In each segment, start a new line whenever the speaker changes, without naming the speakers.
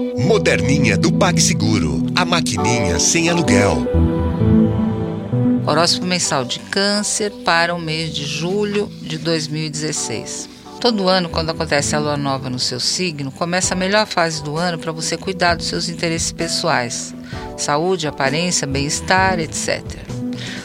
Moderninha do PagSeguro. A maquininha sem aluguel.
Horóscopo mensal de Câncer para o mês de julho de 2016. Todo ano, quando acontece a lua nova no seu signo, começa a melhor fase do ano para você cuidar dos seus interesses pessoais, saúde, aparência, bem-estar, etc.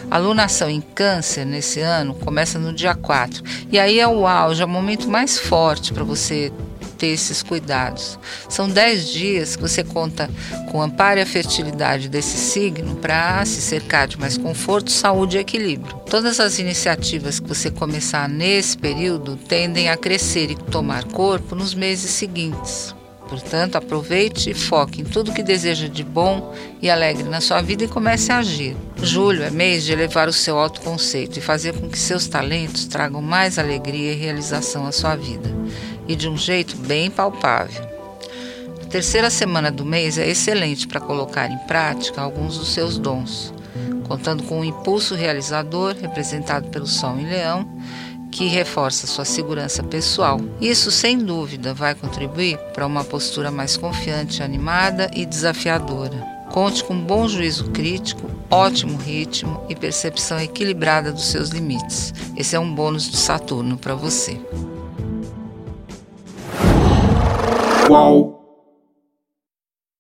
A lunação em Câncer nesse ano começa no dia 4, e aí é o auge, é o momento mais forte para você ter esses cuidados. São 10 dias que você conta com o amparo e a fertilidade desse signo para se cercar de mais conforto, saúde e equilíbrio. Todas as iniciativas que você começar nesse período tendem a crescer e tomar corpo nos meses seguintes. Portanto, aproveite e foque em tudo que deseja de bom e alegre na sua vida e comece a agir. Julho é mês de elevar o seu autoconceito e fazer com que seus talentos tragam mais alegria e realização à sua vida e de um jeito bem palpável. A terceira semana do mês é excelente para colocar em prática alguns dos seus dons, contando com um impulso realizador representado pelo Sol em Leão, que reforça sua segurança pessoal. Isso, sem dúvida, vai contribuir para uma postura mais confiante, animada e desafiadora. Conte com bom juízo crítico, ótimo ritmo e percepção equilibrada dos seus limites. Esse é um bônus de Saturno para você.
Qual?